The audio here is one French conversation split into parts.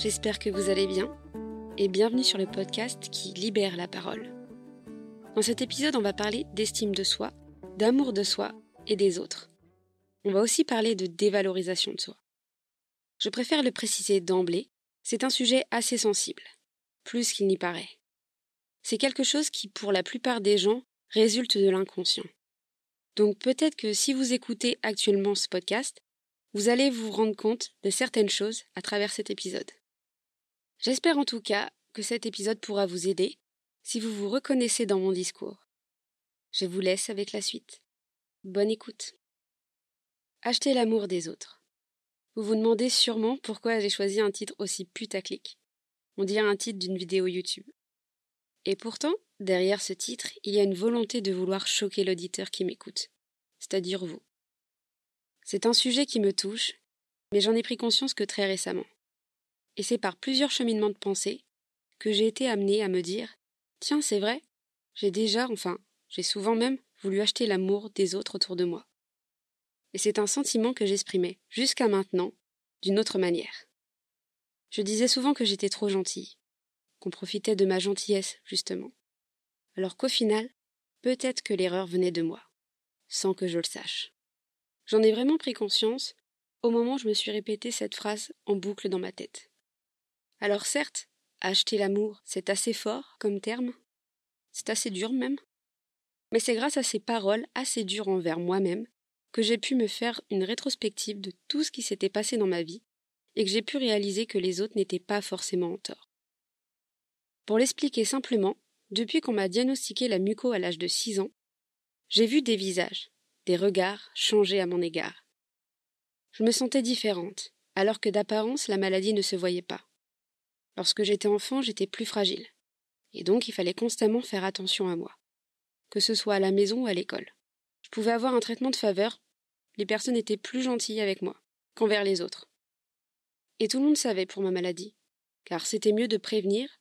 j'espère que vous allez bien et bienvenue sur le podcast qui libère la parole. Dans cet épisode, on va parler d'estime de soi, d'amour de soi et des autres. On va aussi parler de dévalorisation de soi. Je préfère le préciser d'emblée, c'est un sujet assez sensible, plus qu'il n'y paraît. C'est quelque chose qui, pour la plupart des gens, résulte de l'inconscient. Donc peut-être que si vous écoutez actuellement ce podcast, vous allez vous rendre compte de certaines choses à travers cet épisode. J'espère en tout cas que cet épisode pourra vous aider si vous vous reconnaissez dans mon discours. Je vous laisse avec la suite. Bonne écoute. Acheter l'amour des autres. Vous vous demandez sûrement pourquoi j'ai choisi un titre aussi putaclic. On dirait un titre d'une vidéo YouTube. Et pourtant, derrière ce titre, il y a une volonté de vouloir choquer l'auditeur qui m'écoute, c'est-à-dire vous. C'est un sujet qui me touche, mais j'en ai pris conscience que très récemment. Et c'est par plusieurs cheminements de pensée que j'ai été amenée à me dire Tiens, c'est vrai, j'ai déjà, enfin, j'ai souvent même voulu acheter l'amour des autres autour de moi. Et c'est un sentiment que j'exprimais, jusqu'à maintenant, d'une autre manière. Je disais souvent que j'étais trop gentille, qu'on profitait de ma gentillesse, justement. Alors qu'au final, peut-être que l'erreur venait de moi, sans que je le sache. J'en ai vraiment pris conscience au moment où je me suis répété cette phrase en boucle dans ma tête. Alors certes, acheter l'amour, c'est assez fort comme terme, c'est assez dur même, mais c'est grâce à ces paroles assez dures envers moi-même que j'ai pu me faire une rétrospective de tout ce qui s'était passé dans ma vie et que j'ai pu réaliser que les autres n'étaient pas forcément en tort. Pour l'expliquer simplement, depuis qu'on m'a diagnostiqué la muco à l'âge de 6 ans, j'ai vu des visages, des regards changer à mon égard. Je me sentais différente, alors que d'apparence la maladie ne se voyait pas. Lorsque j'étais enfant, j'étais plus fragile. Et donc il fallait constamment faire attention à moi. Que ce soit à la maison ou à l'école. Je pouvais avoir un traitement de faveur. Les personnes étaient plus gentilles avec moi qu'envers les autres. Et tout le monde savait pour ma maladie. Car c'était mieux de prévenir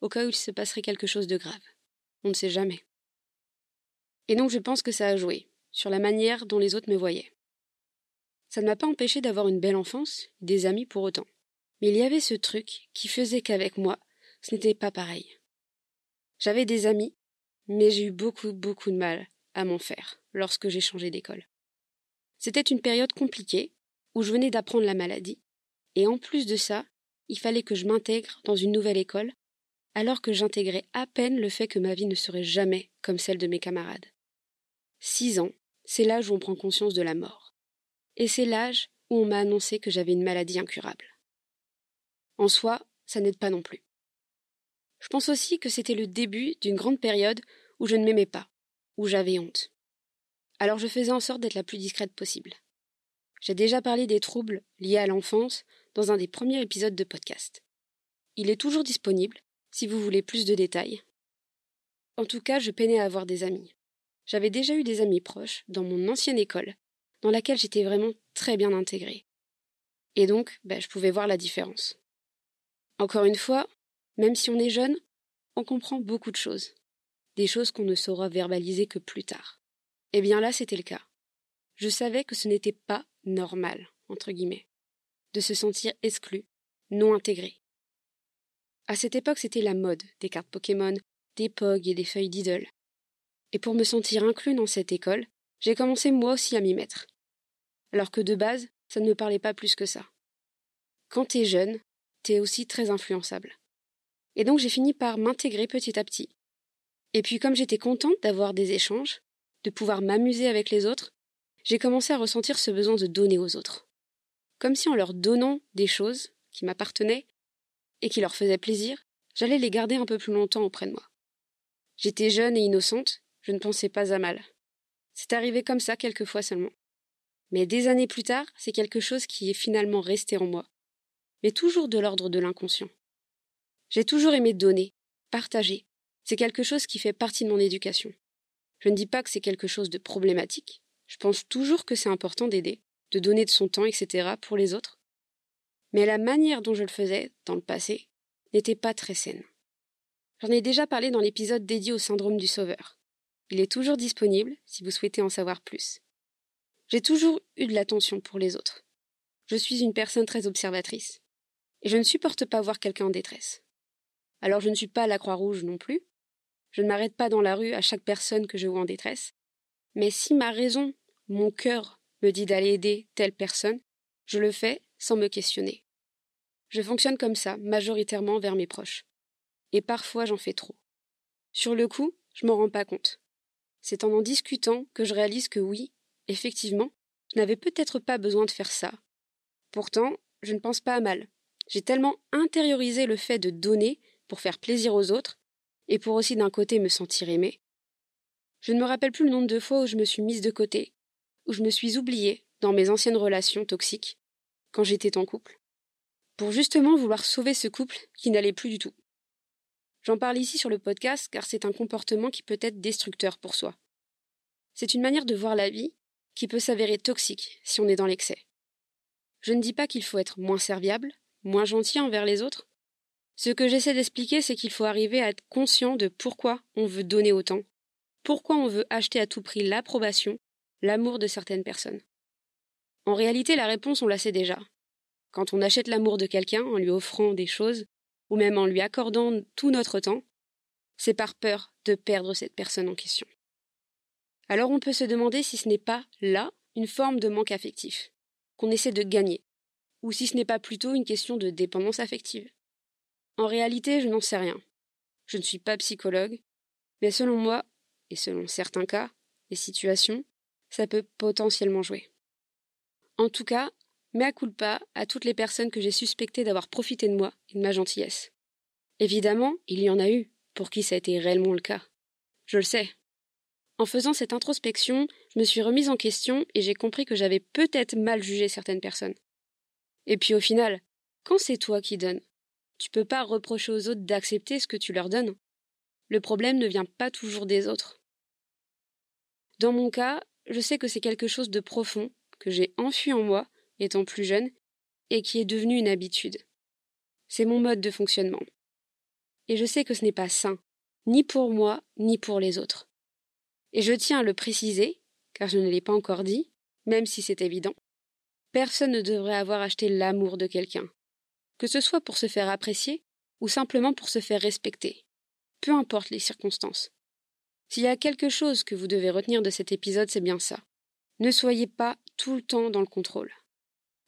au cas où il se passerait quelque chose de grave. On ne sait jamais. Et donc je pense que ça a joué sur la manière dont les autres me voyaient. Ça ne m'a pas empêché d'avoir une belle enfance, des amis pour autant. Mais il y avait ce truc qui faisait qu'avec moi, ce n'était pas pareil. J'avais des amis, mais j'ai eu beaucoup, beaucoup de mal à m'en faire lorsque j'ai changé d'école. C'était une période compliquée, où je venais d'apprendre la maladie, et en plus de ça, il fallait que je m'intègre dans une nouvelle école, alors que j'intégrais à peine le fait que ma vie ne serait jamais comme celle de mes camarades. Six ans, c'est l'âge où on prend conscience de la mort. Et c'est l'âge où on m'a annoncé que j'avais une maladie incurable. En soi, ça n'aide pas non plus. Je pense aussi que c'était le début d'une grande période où je ne m'aimais pas, où j'avais honte. Alors je faisais en sorte d'être la plus discrète possible. J'ai déjà parlé des troubles liés à l'enfance dans un des premiers épisodes de podcast. Il est toujours disponible si vous voulez plus de détails. En tout cas, je peinais à avoir des amis. J'avais déjà eu des amis proches dans mon ancienne école, dans laquelle j'étais vraiment très bien intégrée. Et donc, ben, je pouvais voir la différence. Encore une fois, même si on est jeune, on comprend beaucoup de choses. Des choses qu'on ne saura verbaliser que plus tard. Eh bien là, c'était le cas. Je savais que ce n'était pas normal, entre guillemets, de se sentir exclu, non intégré. À cette époque, c'était la mode des cartes Pokémon, des POG et des feuilles d'idole. Et pour me sentir inclus dans cette école, j'ai commencé moi aussi à m'y mettre. Alors que de base, ça ne me parlait pas plus que ça. Quand t'es jeune, t'es aussi très influençable. Et donc j'ai fini par m'intégrer petit à petit. Et puis comme j'étais contente d'avoir des échanges, de pouvoir m'amuser avec les autres, j'ai commencé à ressentir ce besoin de donner aux autres. Comme si en leur donnant des choses qui m'appartenaient et qui leur faisaient plaisir, j'allais les garder un peu plus longtemps auprès de moi. J'étais jeune et innocente, je ne pensais pas à mal. C'est arrivé comme ça quelques fois seulement. Mais des années plus tard, c'est quelque chose qui est finalement resté en moi, mais toujours de l'ordre de l'inconscient. J'ai toujours aimé donner, partager. C'est quelque chose qui fait partie de mon éducation. Je ne dis pas que c'est quelque chose de problématique. Je pense toujours que c'est important d'aider, de donner de son temps, etc. pour les autres. Mais la manière dont je le faisais, dans le passé, n'était pas très saine. J'en ai déjà parlé dans l'épisode dédié au syndrome du sauveur. Il est toujours disponible si vous souhaitez en savoir plus. J'ai toujours eu de l'attention pour les autres. Je suis une personne très observatrice. Et je ne supporte pas voir quelqu'un en détresse. Alors je ne suis pas la Croix-Rouge non plus. Je ne m'arrête pas dans la rue à chaque personne que je vois en détresse. Mais si ma raison, mon cœur, me dit d'aller aider telle personne, je le fais sans me questionner. Je fonctionne comme ça, majoritairement vers mes proches. Et parfois j'en fais trop. Sur le coup, je m'en rends pas compte. C'est en en discutant que je réalise que oui, effectivement, je n'avais peut-être pas besoin de faire ça. Pourtant, je ne pense pas à mal. J'ai tellement intériorisé le fait de donner pour faire plaisir aux autres, et pour aussi d'un côté me sentir aimé. Je ne me rappelle plus le nombre de fois où je me suis mise de côté, où je me suis oubliée dans mes anciennes relations toxiques, quand j'étais en couple, pour justement vouloir sauver ce couple qui n'allait plus du tout. J'en parle ici sur le podcast car c'est un comportement qui peut être destructeur pour soi. C'est une manière de voir la vie qui peut s'avérer toxique si on est dans l'excès. Je ne dis pas qu'il faut être moins serviable, moins gentil envers les autres. Ce que j'essaie d'expliquer, c'est qu'il faut arriver à être conscient de pourquoi on veut donner autant, pourquoi on veut acheter à tout prix l'approbation, l'amour de certaines personnes. En réalité, la réponse, on la sait déjà. Quand on achète l'amour de quelqu'un en lui offrant des choses, ou même en lui accordant tout notre temps, c'est par peur de perdre cette personne en question. Alors on peut se demander si ce n'est pas là une forme de manque affectif, qu'on essaie de gagner, ou si ce n'est pas plutôt une question de dépendance affective. En réalité, je n'en sais rien. Je ne suis pas psychologue, mais selon moi, et selon certains cas et situations, ça peut potentiellement jouer. En tout cas, mea culpa à toutes les personnes que j'ai suspectées d'avoir profité de moi et de ma gentillesse. Évidemment, il y en a eu pour qui ça a été réellement le cas. Je le sais. En faisant cette introspection, je me suis remise en question et j'ai compris que j'avais peut-être mal jugé certaines personnes. Et puis au final, quand c'est toi qui donnes, tu peux pas reprocher aux autres d'accepter ce que tu leur donnes. Le problème ne vient pas toujours des autres. Dans mon cas, je sais que c'est quelque chose de profond que j'ai enfui en moi étant plus jeune et qui est devenu une habitude. C'est mon mode de fonctionnement. Et je sais que ce n'est pas sain, ni pour moi, ni pour les autres. Et je tiens à le préciser, car je ne l'ai pas encore dit, même si c'est évident. Personne ne devrait avoir acheté l'amour de quelqu'un, que ce soit pour se faire apprécier ou simplement pour se faire respecter, peu importe les circonstances. S'il y a quelque chose que vous devez retenir de cet épisode, c'est bien ça. Ne soyez pas tout le temps dans le contrôle.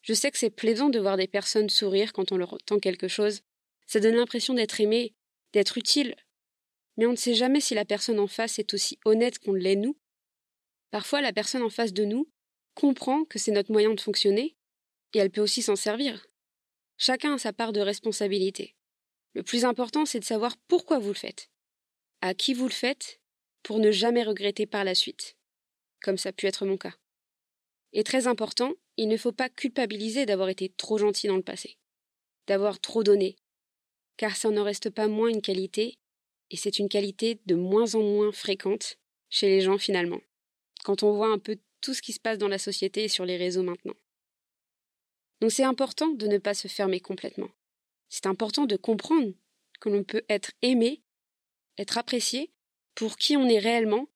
Je sais que c'est plaisant de voir des personnes sourire quand on leur tend quelque chose. Ça donne l'impression d'être aimé, d'être utile. Mais on ne sait jamais si la personne en face est aussi honnête qu'on l'est nous. Parfois, la personne en face de nous comprend que c'est notre moyen de fonctionner, et elle peut aussi s'en servir. Chacun a sa part de responsabilité. Le plus important, c'est de savoir pourquoi vous le faites, à qui vous le faites, pour ne jamais regretter par la suite, comme ça a pu être mon cas. Et très important, il ne faut pas culpabiliser d'avoir été trop gentil dans le passé, d'avoir trop donné, car ça n'en reste pas moins une qualité, et c'est une qualité de moins en moins fréquente chez les gens finalement, quand on voit un peu tout ce qui se passe dans la société et sur les réseaux maintenant. Donc c'est important de ne pas se fermer complètement. C'est important de comprendre que l'on peut être aimé, être apprécié pour qui on est réellement,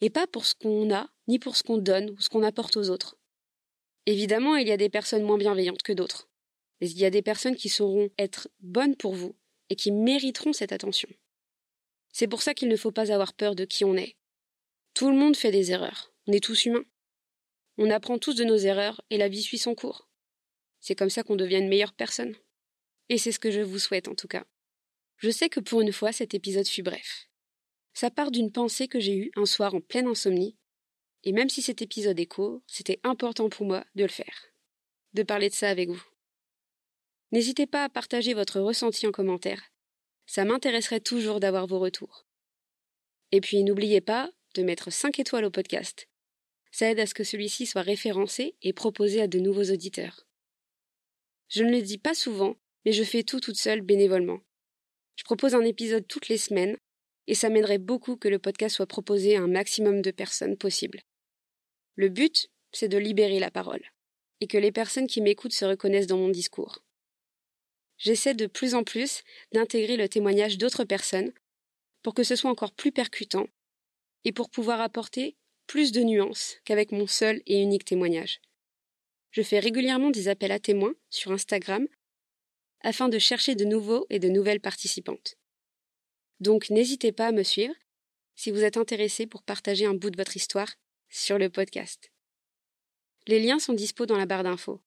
et pas pour ce qu'on a, ni pour ce qu'on donne ou ce qu'on apporte aux autres. Évidemment, il y a des personnes moins bienveillantes que d'autres, mais il y a des personnes qui sauront être bonnes pour vous et qui mériteront cette attention. C'est pour ça qu'il ne faut pas avoir peur de qui on est. Tout le monde fait des erreurs, on est tous humains. On apprend tous de nos erreurs et la vie suit son cours. C'est comme ça qu'on devient une meilleure personne. Et c'est ce que je vous souhaite en tout cas. Je sais que pour une fois cet épisode fut bref. Ça part d'une pensée que j'ai eue un soir en pleine insomnie et même si cet épisode est court, c'était important pour moi de le faire, de parler de ça avec vous. N'hésitez pas à partager votre ressenti en commentaire. Ça m'intéresserait toujours d'avoir vos retours. Et puis n'oubliez pas de mettre 5 étoiles au podcast. Ça aide à ce que celui-ci soit référencé et proposé à de nouveaux auditeurs. Je ne le dis pas souvent, mais je fais tout toute seule bénévolement. Je propose un épisode toutes les semaines, et ça m'aiderait beaucoup que le podcast soit proposé à un maximum de personnes possible. Le but, c'est de libérer la parole, et que les personnes qui m'écoutent se reconnaissent dans mon discours. J'essaie de plus en plus d'intégrer le témoignage d'autres personnes pour que ce soit encore plus percutant et pour pouvoir apporter plus de nuances qu'avec mon seul et unique témoignage. Je fais régulièrement des appels à témoins sur Instagram afin de chercher de nouveaux et de nouvelles participantes. Donc n'hésitez pas à me suivre si vous êtes intéressé pour partager un bout de votre histoire sur le podcast. Les liens sont dispo dans la barre d'infos.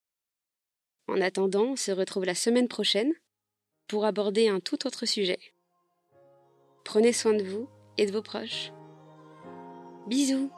En attendant, on se retrouve la semaine prochaine pour aborder un tout autre sujet. Prenez soin de vous et de vos proches. Bisous